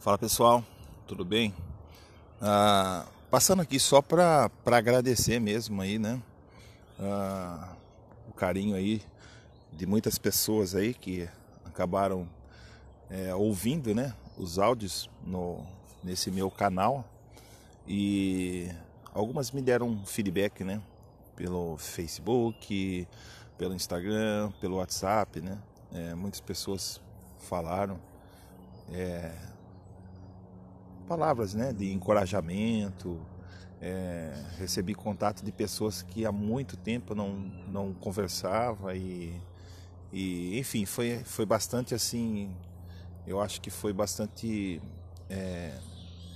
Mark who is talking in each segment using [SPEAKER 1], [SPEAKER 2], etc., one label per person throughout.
[SPEAKER 1] Fala pessoal, tudo bem? Ah, passando aqui só para agradecer mesmo aí, né? Ah, o carinho aí de muitas pessoas aí que acabaram é, ouvindo, né? Os áudios no, nesse meu canal e algumas me deram feedback, né? Pelo Facebook, pelo Instagram, pelo WhatsApp, né? É, muitas pessoas falaram. É, palavras né, de encorajamento, é, recebi contato de pessoas que há muito tempo não, não conversava e, e enfim, foi, foi bastante assim, eu acho que foi bastante, é,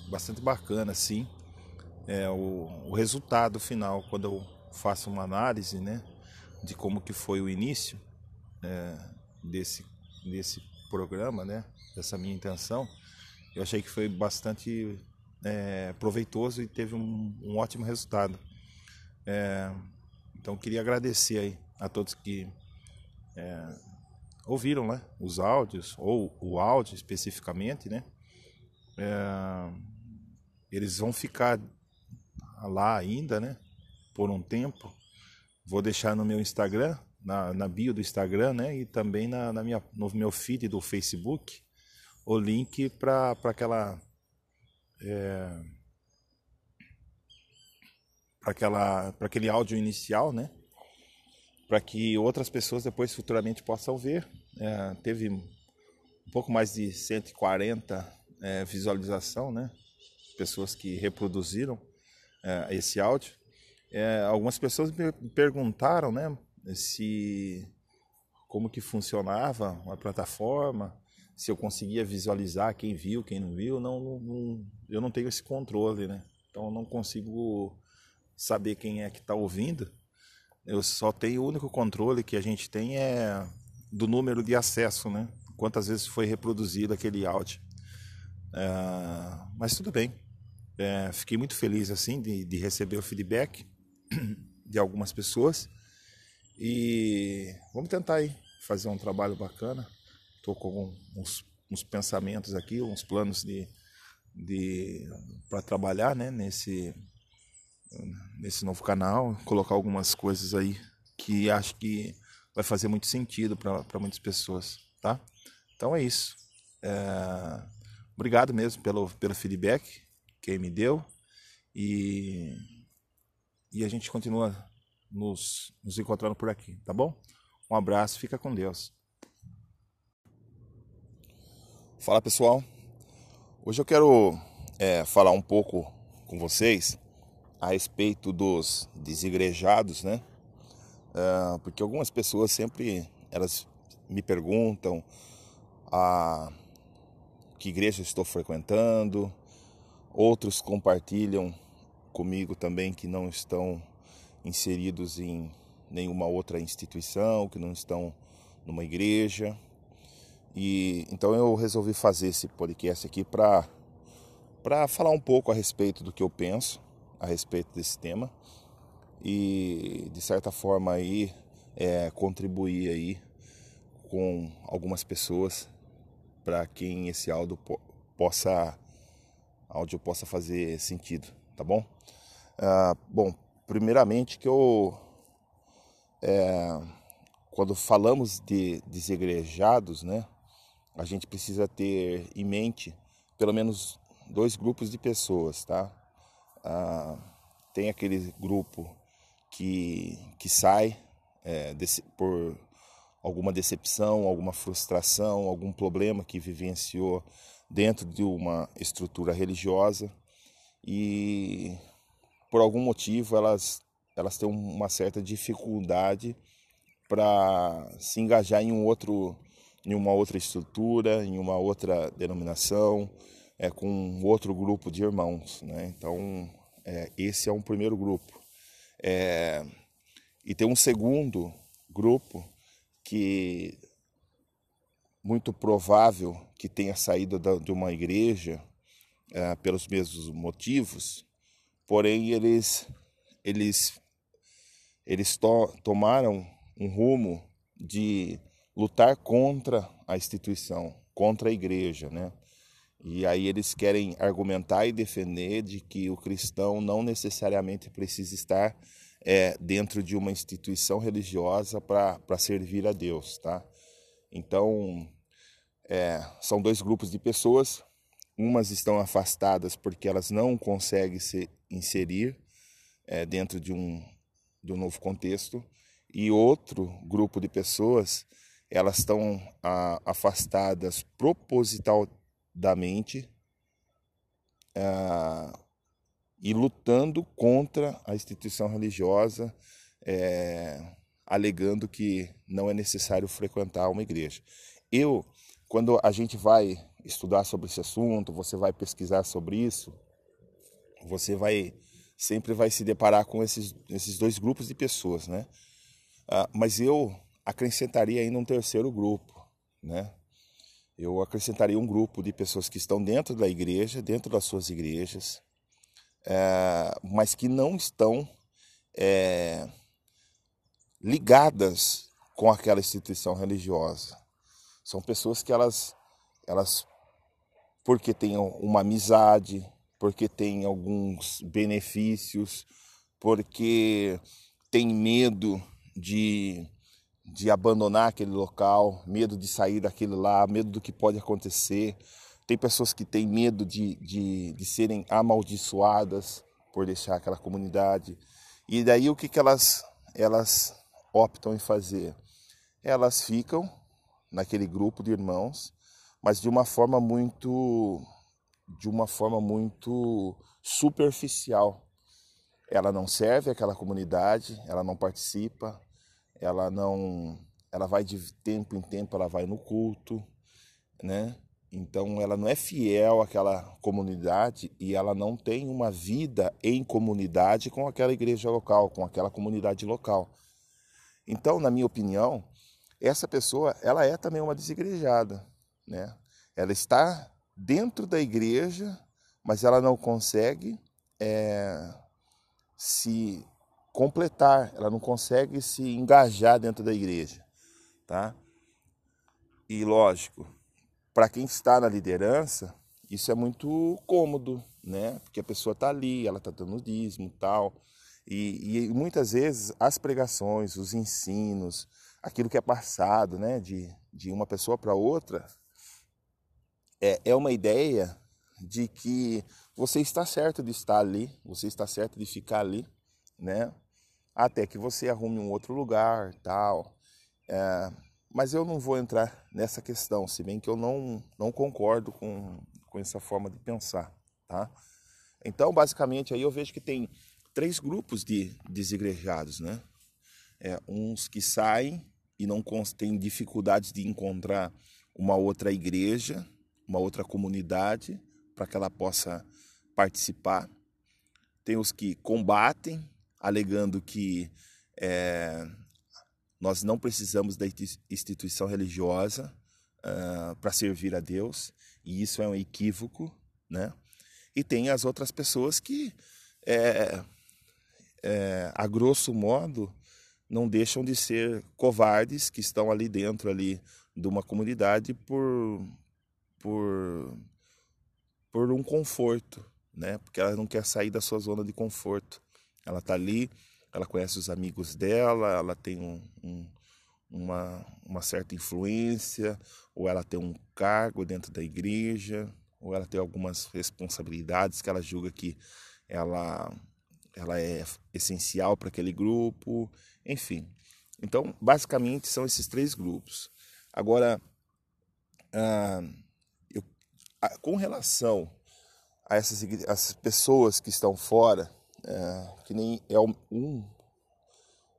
[SPEAKER 1] bastante bacana assim, é, o, o resultado final, quando eu faço uma análise né, de como que foi o início é, desse, desse programa, né, dessa minha intenção, eu achei que foi bastante é, proveitoso e teve um, um ótimo resultado. É, então queria agradecer aí a todos que é, ouviram né, os áudios, ou o áudio especificamente, né? É, eles vão ficar lá ainda, né? Por um tempo. Vou deixar no meu Instagram, na, na bio do Instagram, né? E também na, na minha, no meu feed do Facebook o link para aquela é, para aquele áudio inicial, né? Para que outras pessoas depois futuramente possam ver. É, teve um pouco mais de 140 é, visualização, né? Pessoas que reproduziram é, esse áudio. É, algumas pessoas me perguntaram, né? Se como que funcionava a plataforma, se eu conseguia visualizar quem viu, quem não viu, não, não, eu não tenho esse controle, né? Então eu não consigo saber quem é que está ouvindo. Eu só tenho o único controle que a gente tem é do número de acesso, né? Quantas vezes foi reproduzido aquele áudio. É, mas tudo bem. É, fiquei muito feliz assim de, de receber o feedback de algumas pessoas e vamos tentar aí fazer um trabalho bacana Estou com uns, uns, pensamentos aqui, uns planos de, de para trabalhar né, nesse, nesse novo canal, colocar algumas coisas aí que acho que vai fazer muito sentido para muitas pessoas, tá? Então é isso. É, obrigado mesmo pelo, pelo feedback que me deu e, e a gente continua nos, nos encontrando por aqui, tá bom? Um abraço, fica com Deus. Fala pessoal, hoje eu quero é, falar um pouco com vocês a respeito dos desigrejados, né? É, porque algumas pessoas sempre elas me perguntam a que igreja estou frequentando, outros compartilham comigo também que não estão inseridos em nenhuma outra instituição, que não estão numa igreja. E então eu resolvi fazer esse podcast aqui para para falar um pouco a respeito do que eu penso a respeito desse tema e de certa forma aí é, contribuir aí com algumas pessoas para quem esse áudio po possa áudio possa fazer sentido, tá bom? Ah, bom, primeiramente que eu é, quando falamos de desigrejados, né? A gente precisa ter em mente pelo menos dois grupos de pessoas, tá? Ah, tem aquele grupo que, que sai é, desse, por alguma decepção, alguma frustração, algum problema que vivenciou dentro de uma estrutura religiosa e por algum motivo elas, elas têm uma certa dificuldade para se engajar em um outro em uma outra estrutura, em uma outra denominação, é, com outro grupo de irmãos. Né? Então, é, esse é um primeiro grupo. É, e tem um segundo grupo que muito provável que tenha saído da, de uma igreja é, pelos mesmos motivos, porém eles eles eles to, tomaram um rumo de lutar contra a instituição, contra a igreja, né? E aí eles querem argumentar e defender de que o cristão não necessariamente precisa estar é, dentro de uma instituição religiosa para servir a Deus, tá? Então, é, são dois grupos de pessoas. Umas estão afastadas porque elas não conseguem se inserir é, dentro de um, de um novo contexto. E outro grupo de pessoas, elas estão a, afastadas propositalmente a, e lutando contra a instituição religiosa, é, alegando que não é necessário frequentar uma igreja. Eu, quando a gente vai estudar sobre esse assunto, você vai pesquisar sobre isso, você vai sempre vai se deparar com esses, esses dois grupos de pessoas, né? Ah, mas eu acrescentaria ainda um terceiro grupo, né? Eu acrescentaria um grupo de pessoas que estão dentro da igreja, dentro das suas igrejas, é, mas que não estão é, ligadas com aquela instituição religiosa. São pessoas que elas, elas porque têm uma amizade, porque têm alguns benefícios, porque têm medo de, de abandonar aquele local, medo de sair daquele lá, medo do que pode acontecer. Tem pessoas que têm medo de, de, de serem amaldiçoadas por deixar aquela comunidade. E daí o que, que elas, elas optam em fazer? Elas ficam naquele grupo de irmãos, mas de uma forma muito de uma forma muito superficial. Ela não serve aquela comunidade, ela não participa, ela não ela vai de tempo em tempo, ela vai no culto, né? Então ela não é fiel àquela comunidade e ela não tem uma vida em comunidade com aquela igreja local, com aquela comunidade local. Então, na minha opinião, essa pessoa ela é também uma desigrejada, né? Ela está dentro da igreja, mas ela não consegue é, se completar, ela não consegue se engajar dentro da igreja, tá? E lógico, para quem está na liderança, isso é muito cômodo, né? Porque a pessoa está ali, ela está dando dízimo tal. E, e muitas vezes as pregações, os ensinos, aquilo que é passado né, de, de uma pessoa para outra, é, é uma ideia de que você está certo de estar ali, você está certo de ficar ali, né? Até que você arrume um outro lugar, tal. É, mas eu não vou entrar nessa questão, se bem que eu não, não concordo com, com essa forma de pensar, tá? Então, basicamente, aí eu vejo que tem três grupos de desigrejados, né? É, uns que saem e não têm dificuldades de encontrar uma outra igreja, uma outra comunidade para que ela possa participar. Tem os que combatem, alegando que é, nós não precisamos da instituição religiosa uh, para servir a Deus, e isso é um equívoco, né? E tem as outras pessoas que, é, é, a grosso modo, não deixam de ser covardes que estão ali dentro ali de uma comunidade por, por, por um conforto, né? Porque ela não quer sair da sua zona de conforto. Ela está ali, ela conhece os amigos dela, ela tem um, um, uma, uma certa influência, ou ela tem um cargo dentro da igreja, ou ela tem algumas responsabilidades que ela julga que ela, ela é essencial para aquele grupo, enfim. Então, basicamente, são esses três grupos. Agora, ah, eu, com relação a essas, essas pessoas que estão fora, é, que nem é um,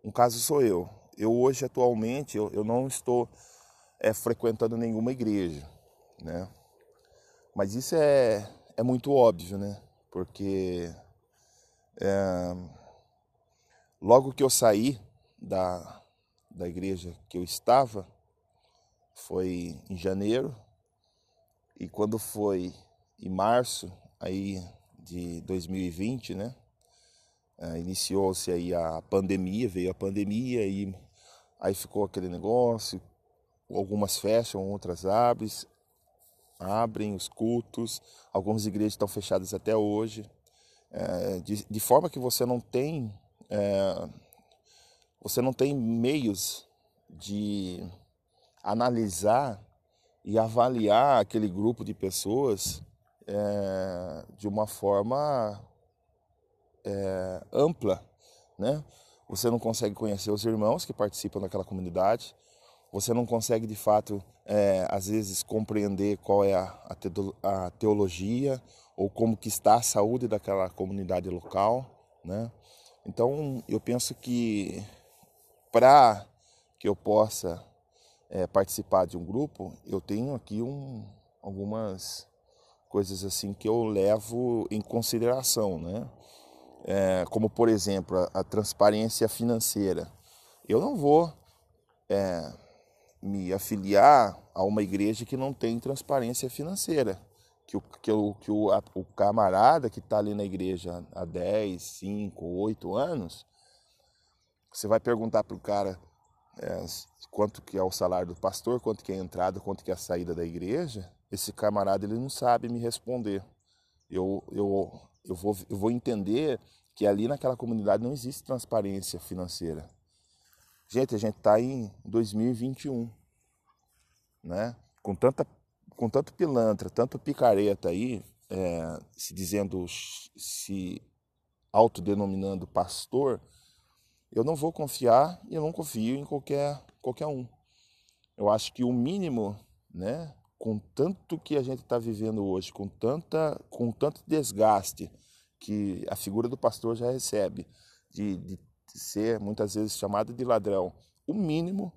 [SPEAKER 1] um caso sou eu. Eu hoje, atualmente, eu, eu não estou é, frequentando nenhuma igreja, né? Mas isso é, é muito óbvio, né? Porque é, logo que eu saí da, da igreja que eu estava, foi em janeiro, e quando foi em março aí de 2020, né? Uh, Iniciou-se aí a pandemia, veio a pandemia e aí ficou aquele negócio, algumas fecham, outras abrem, abrem os cultos, algumas igrejas estão fechadas até hoje, é, de, de, forma que você não tem é, você não tem meios de analisar e avaliar aquele grupo de pessoas é, de uma forma é, ampla, né? Você não consegue conhecer os irmãos que participam daquela comunidade, você não consegue de fato, é, às vezes, compreender qual é a, a teologia ou como que está a saúde daquela comunidade local, né? Então, eu penso que para que eu possa é, participar de um grupo, eu tenho aqui um, algumas coisas assim que eu levo em consideração, né? É, como por exemplo a, a, transparência financeira. Eu não vou é, me afiliar a uma igreja que não tem transparência financeira. Que o, que o, que o, a, o camarada que está ali na igreja há 10, 5, 8 anos, você vai perguntar para o cara é, quanto que é o salário do pastor, quanto que é a entrada, quanto que é a saída da igreja, esse camarada ele não sabe me responder. Eu, eu, eu, vou, eu vou entender que ali naquela comunidade não existe transparência financeira. Gente, a gente está em 2021, né? Com, tanta, com tanto pilantra, tanto picareta aí, é, se dizendo, se autodenominando pastor, eu não vou confiar e eu não confio em qualquer, qualquer um. Eu acho que o mínimo, né, com tanto que a gente está vivendo hoje, com, tanta, com tanto desgaste que a figura do pastor já recebe, de, de ser muitas vezes chamado de ladrão, o mínimo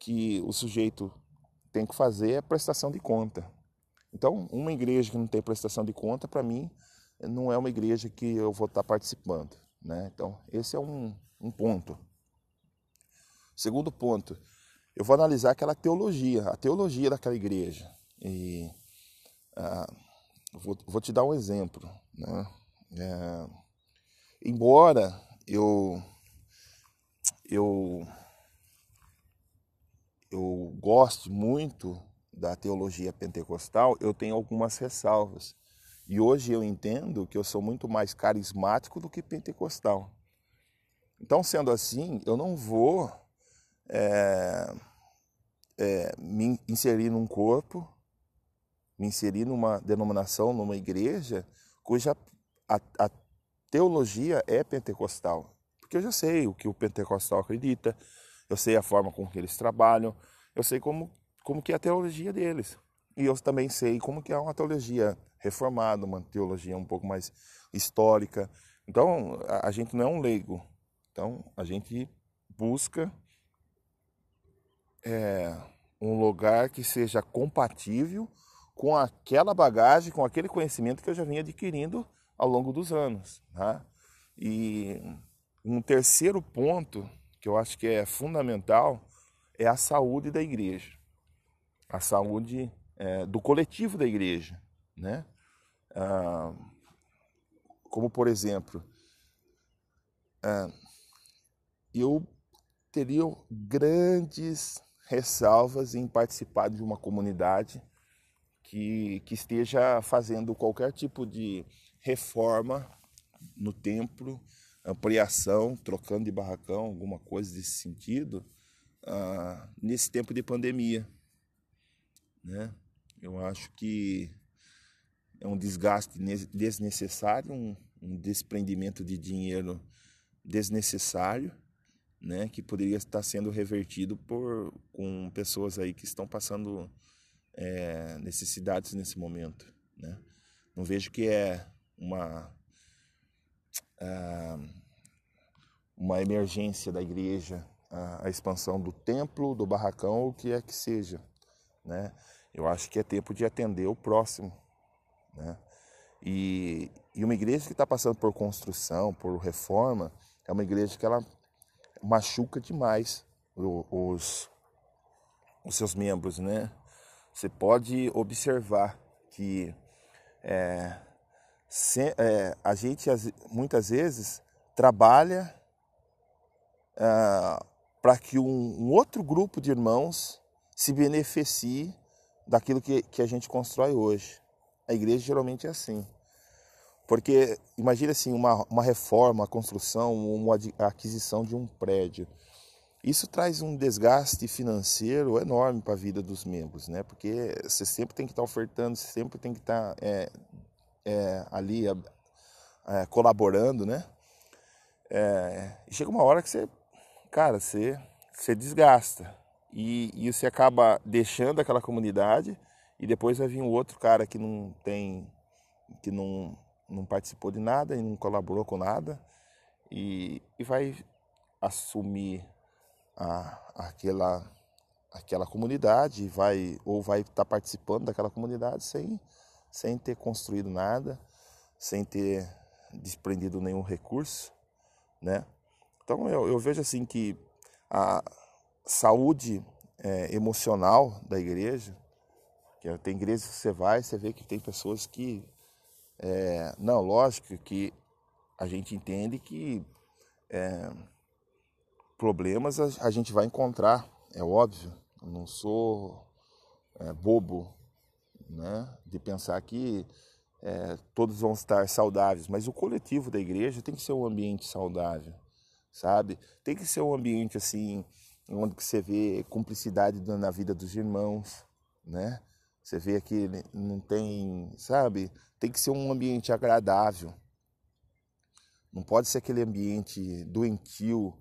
[SPEAKER 1] que o sujeito tem que fazer é prestação de conta. Então, uma igreja que não tem prestação de conta, para mim, não é uma igreja que eu vou estar tá participando. Né? Então, esse é um, um ponto. Segundo ponto, eu vou analisar aquela teologia, a teologia daquela igreja. E ah, vou, vou, te dar um exemplo. Né? É, embora eu, eu, eu goste muito da teologia pentecostal, eu tenho algumas ressalvas. E hoje eu entendo que eu sou muito mais carismático do que pentecostal. Então, sendo assim, eu não vou é, é, me inserir num corpo, me inserir numa denominação, numa igreja, cuja a, a teologia é pentecostal. Porque eu já sei o que o pentecostal acredita, eu sei a forma com que eles trabalham, eu sei como, como que é a teologia deles. E eu também sei como que é uma teologia reformada, uma teologia um pouco mais histórica. Então, a, a gente não é um leigo, então, a gente busca é, um lugar que seja compatível com aquela bagagem, com aquele conhecimento que eu já vinha adquirindo ao longo dos anos. Tá? E um terceiro ponto que eu acho que é fundamental é a saúde da igreja, a saúde é, do coletivo da igreja, né? Ah, como por exemplo, ah, eu teria grandes ressalvas em participar de uma comunidade que, que esteja fazendo qualquer tipo de reforma no templo, ampliação, trocando de barracão, alguma coisa desse sentido, ah, nesse tempo de pandemia. Né? Eu acho que é um desgaste desnecessário, um, um desprendimento de dinheiro desnecessário né, que poderia estar sendo revertido por com pessoas aí que estão passando é, necessidades nesse momento, né? Não vejo que é uma ah, uma emergência da igreja, a, a, expansão do templo, do barracão, o que é que seja, né? Eu acho que é tempo de atender o próximo, né? E, e uma igreja que está passando por construção, por reforma, é uma igreja que ela machuca demais os, os seus membros, né? Você pode observar que é, se, é, a gente muitas vezes trabalha é, para que um, um, outro grupo de irmãos se beneficie daquilo que, que a gente constrói hoje. A igreja geralmente é assim. Porque imagine assim, uma, uma reforma, uma construção, uma aquisição de um prédio. Isso traz um desgaste financeiro enorme para a vida dos membros, né? Porque você sempre tem que estar ofertando, você sempre tem que estar é, é, ali é, colaborando, né? É, chega uma hora que você, cara, você, você desgasta e, e você acaba deixando aquela comunidade e depois vai vir um outro cara que não tem, que não, não participou de nada e não colaborou com nada e, e vai assumir a, aquela aquela comunidade vai ou vai estar tá participando daquela comunidade sem sem ter construído nada sem ter desprendido nenhum recurso né? Então eu, eu vejo assim que a saúde é, emocional da igreja que tem igrejas que você vai você vê que tem pessoas que é, não lógico que a gente entende que é, problemas a, gente vai encontrar, é óbvio. Eu não sou é, bobo né, de pensar que é, todos vão estar saudáveis, mas o coletivo da igreja tem que ser um ambiente saudável, sabe? Tem que ser um ambiente assim, onde você vê cumplicidade na vida dos irmãos, né? Você vê que não tem, sabe? Tem que ser um ambiente agradável. Não pode ser aquele ambiente doentio,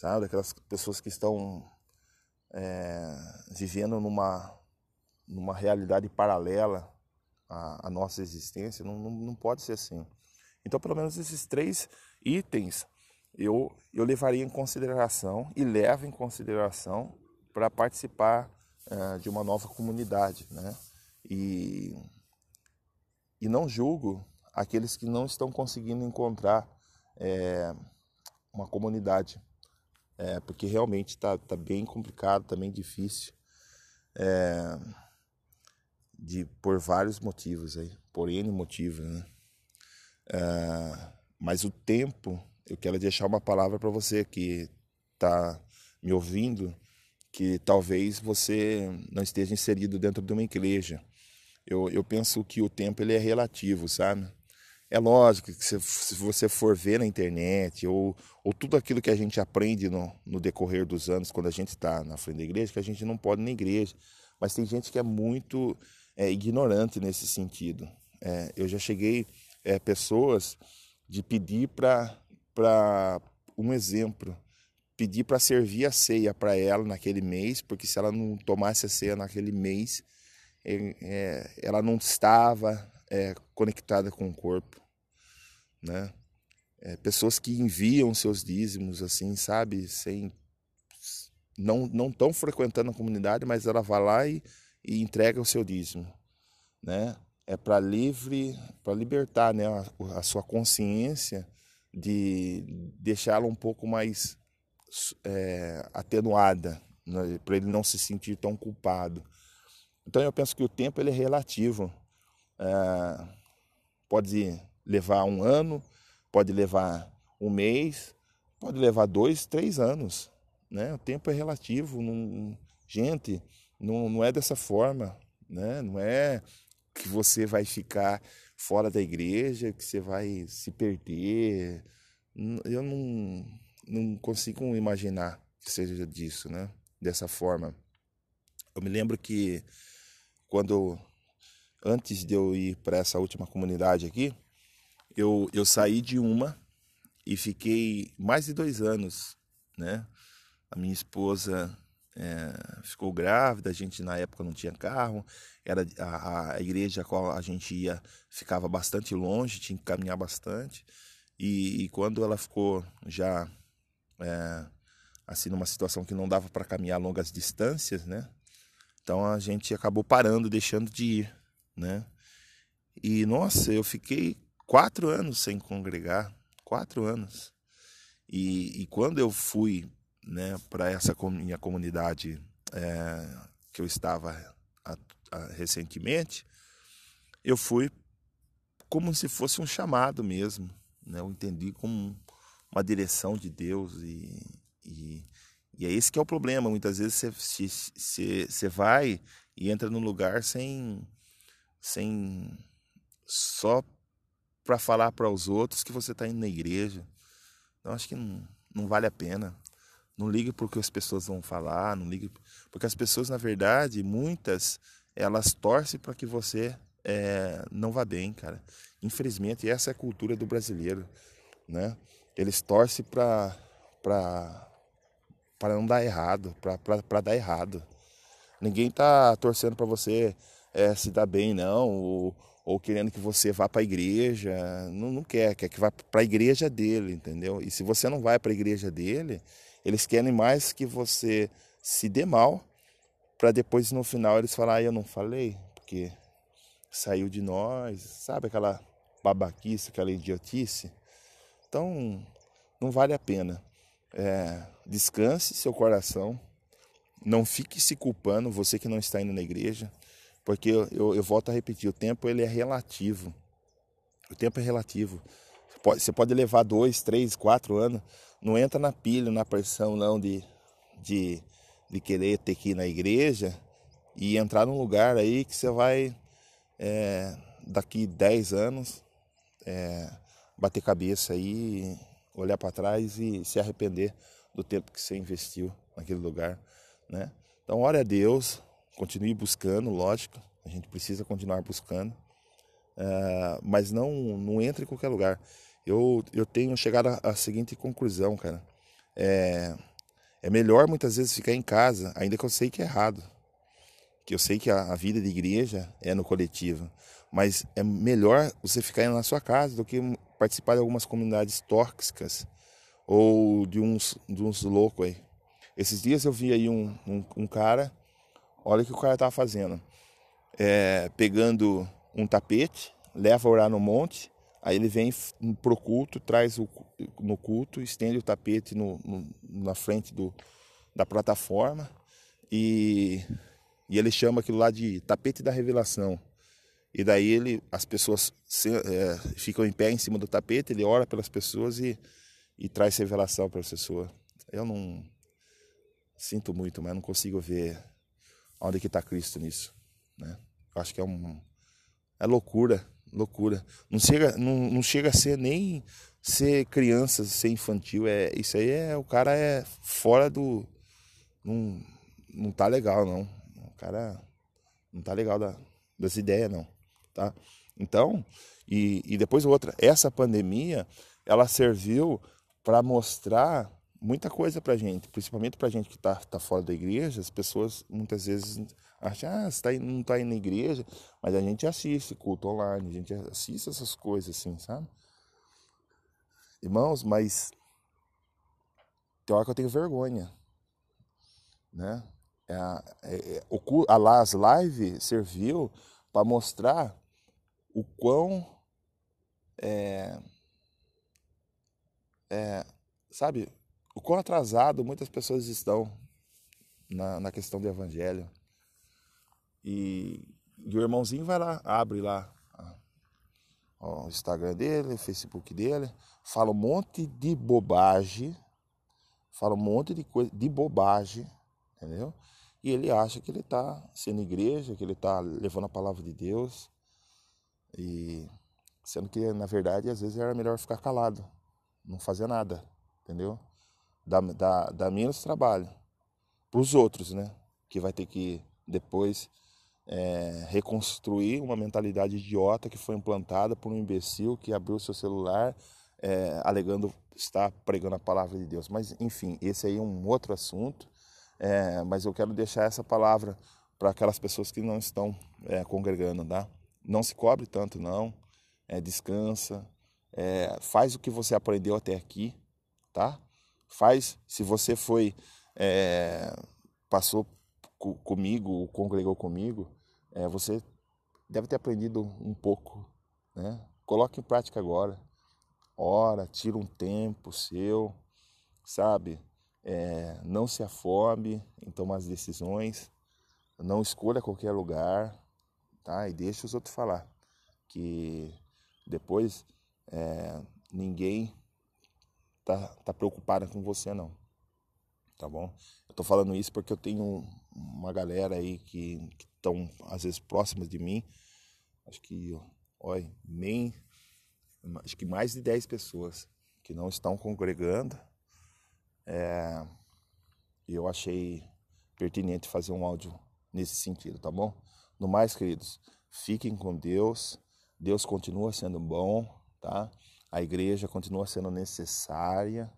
[SPEAKER 1] sabe? Aquelas pessoas que estão é, vivendo numa, numa realidade paralela à, à nossa existência, não, não, não, pode ser assim. Então, pelo menos esses três itens eu, eu levaria em consideração e levo em consideração para participar é, de uma nova comunidade, né? E, e não julgo aqueles que não estão conseguindo encontrar é, uma comunidade é, porque realmente está tá bem complicado, está bem difícil, é, de, por vários motivos aí, por N motivos, né? É, mas o tempo, eu quero deixar uma palavra para você que está me ouvindo, que talvez você não esteja inserido dentro de uma igreja. Eu, eu penso que o tempo ele é relativo, sabe? É lógico que se, se você for ver na internet ou, ou tudo aquilo que a gente aprende no, no decorrer dos anos, quando a gente está na frente da igreja, que a gente não pode ir na igreja. Mas tem gente que é muito é, ignorante nesse sentido. É, eu já cheguei é, pessoas de pedir para um exemplo, pedir para servir a ceia para ela naquele mês, porque se ela não tomasse a ceia naquele mês, é, é, ela não estava é, conectada com o corpo, né? É, pessoas que enviam seus dízimos assim, sabe, sem não não estão frequentando a comunidade, mas ela vai lá e, e entrega o seu dízimo, né? É para livre, para libertar, né, a, a, sua consciência de deixá-la um pouco mais é, atenuada, né, para ele não se sentir tão culpado. Então eu penso que o tempo ele é relativo. É, pode levar um ano, pode levar um mês, pode levar dois, três anos. Né? O tempo é relativo. Não, gente, não, não é dessa forma. Né? Não é que você vai ficar fora da igreja, que você vai se perder. Eu não, não consigo imaginar que seja disso, né? Dessa forma. Eu me lembro que quando antes de eu ir para essa última comunidade aqui, eu, eu saí de uma e fiquei mais de dois anos, né? A minha esposa é, ficou grávida, a gente na época não tinha carro, era a, a igreja a qual a gente ia ficava bastante longe, tinha que caminhar bastante. E, e quando ela ficou já é, assim numa situação que não dava para caminhar longas distâncias, né? Então a gente acabou parando, deixando de ir né? E nossa, eu fiquei quatro anos sem congregar, quatro anos. E, e quando eu fui, né, para essa minha comunidade é, que eu estava a, a, recentemente, eu fui como se fosse um chamado mesmo, né? Eu entendi como uma direção de Deus e, e, e é esse que é o problema. Muitas vezes você, você, você vai e entra no lugar sem sem só para falar para os outros que você está indo na igreja. Então acho que não, não vale a pena. Não ligue porque as pessoas vão falar, não ligue porque as pessoas na verdade muitas elas torcem para que você é, não vá bem, cara. Infelizmente essa é a cultura do brasileiro, né? Eles torcem para para para não dar errado, para dar errado. Ninguém tá torcendo para você é, se dar bem, não, ou, ou querendo que você vá para a igreja. Não, não quer, quer que vá para a igreja dele, entendeu? E se você não vai para a igreja dele, eles querem mais que você se dê mal, para depois no final eles falarem, ah, eu não falei, porque saiu de nós, sabe aquela babaquice, aquela idiotice? Então, não vale a pena. É, descanse seu coração, não fique se culpando, você que não está indo na igreja, porque eu, eu, eu volto a repetir, o tempo ele é relativo. O tempo é relativo. Você pode, você pode levar dois, três, quatro anos, não entra na pilha, na pressão não de, de, de querer ter que ir na igreja e entrar num lugar aí que você vai é, daqui dez anos é, bater cabeça aí olhar para trás e se arrepender do tempo que você investiu naquele lugar, né? Então, ore a Deus, continue buscando, lógico, a gente precisa continuar buscando, uh, mas não não entre em qualquer lugar. Eu, eu tenho chegado à, seguinte conclusão, cara. É, é melhor muitas vezes ficar em casa, ainda que eu sei que é errado. Que eu sei que a, a vida de igreja é no coletivo. Mas é melhor você ficar na sua casa do que participar de algumas comunidades tóxicas ou de uns, de uns loucos aí. Esses dias eu vi aí um, um, um cara, olha o que o cara estava fazendo. É, pegando um tapete, leva a orar no monte, aí ele vem pro culto, traz o, no culto, estende o tapete no, no, na frente do, da plataforma e, e ele chama aquilo lá de tapete da revelação. E daí ele, as pessoas se, é, ficam em pé em cima do tapete, ele ora pelas pessoas e, e traz revelação para as pessoas. Eu não sinto muito, mas não consigo ver onde que está Cristo nisso, né? Eu acho que é um é loucura, loucura. Não chega, não, não chega a ser nem ser criança, ser infantil. É isso aí é o cara é fora do não não tá legal não. O cara não tá legal da, das ideias não tá? Então, e, e depois outra, essa pandemia, ela serviu para mostrar muita coisa para gente, principalmente para gente que está tá fora da igreja, as pessoas muitas vezes acham, ah, você tá, não está indo na igreja, mas a gente assiste culto online, a gente assiste essas coisas assim, sabe? Irmãos, mas tem hora que eu tenho vergonha, né? É, é, é, a, as lives serviu para mostrar o quão é, é, sabe o quão atrasado muitas pessoas estão na, na questão do evangelho. E, e, o irmãozinho vai lá abre lá ó, o Instagram dele o Facebook dele fala um monte de bobagem fala um monte de coisa de bobagem entendeu? E ele acha que ele está sendo igreja que ele está levando a palavra de Deus. E sendo que, na verdade, às vezes era melhor ficar calado, não fazer nada, entendeu? Dá, dá, dá menos trabalho para os outros, né? Que vai ter que depois é, reconstruir uma mentalidade idiota que foi implantada por um imbecil que abriu seu celular é, alegando estar pregando a palavra de Deus. Mas, enfim, esse aí é um outro assunto. É, mas eu quero deixar essa palavra para aquelas pessoas que não estão é, congregando, tá? Não se cobre tanto, não. É, descansa. É, faz o que você aprendeu até aqui, tá? Faz, se você foi, é, passou comigo, congregou comigo, é, você deve ter aprendido um pouco, né? Coloque em prática agora. Ora, tira um tempo seu, sabe? É, não se afome em tomar as decisões, não escolha qualquer lugar, tá? E deixa os outros falar, que depois é, ninguém tá, tá preocupado com você não, tá bom? Eu tô falando isso porque eu tenho uma galera aí que, estão às vezes próximas de mim. Acho que, olha, bem, acho que mais de 10 pessoas que não estão congregando. É, eu achei pertinente fazer um áudio nesse sentido, tá bom? No mais, queridos, fiquem com Deus. Deus continua sendo bom, tá? A igreja continua sendo necessária.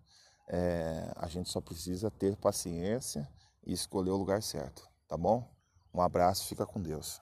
[SPEAKER 1] É, a gente só precisa ter paciência e escolher o lugar certo, tá bom? Um abraço, fica com Deus.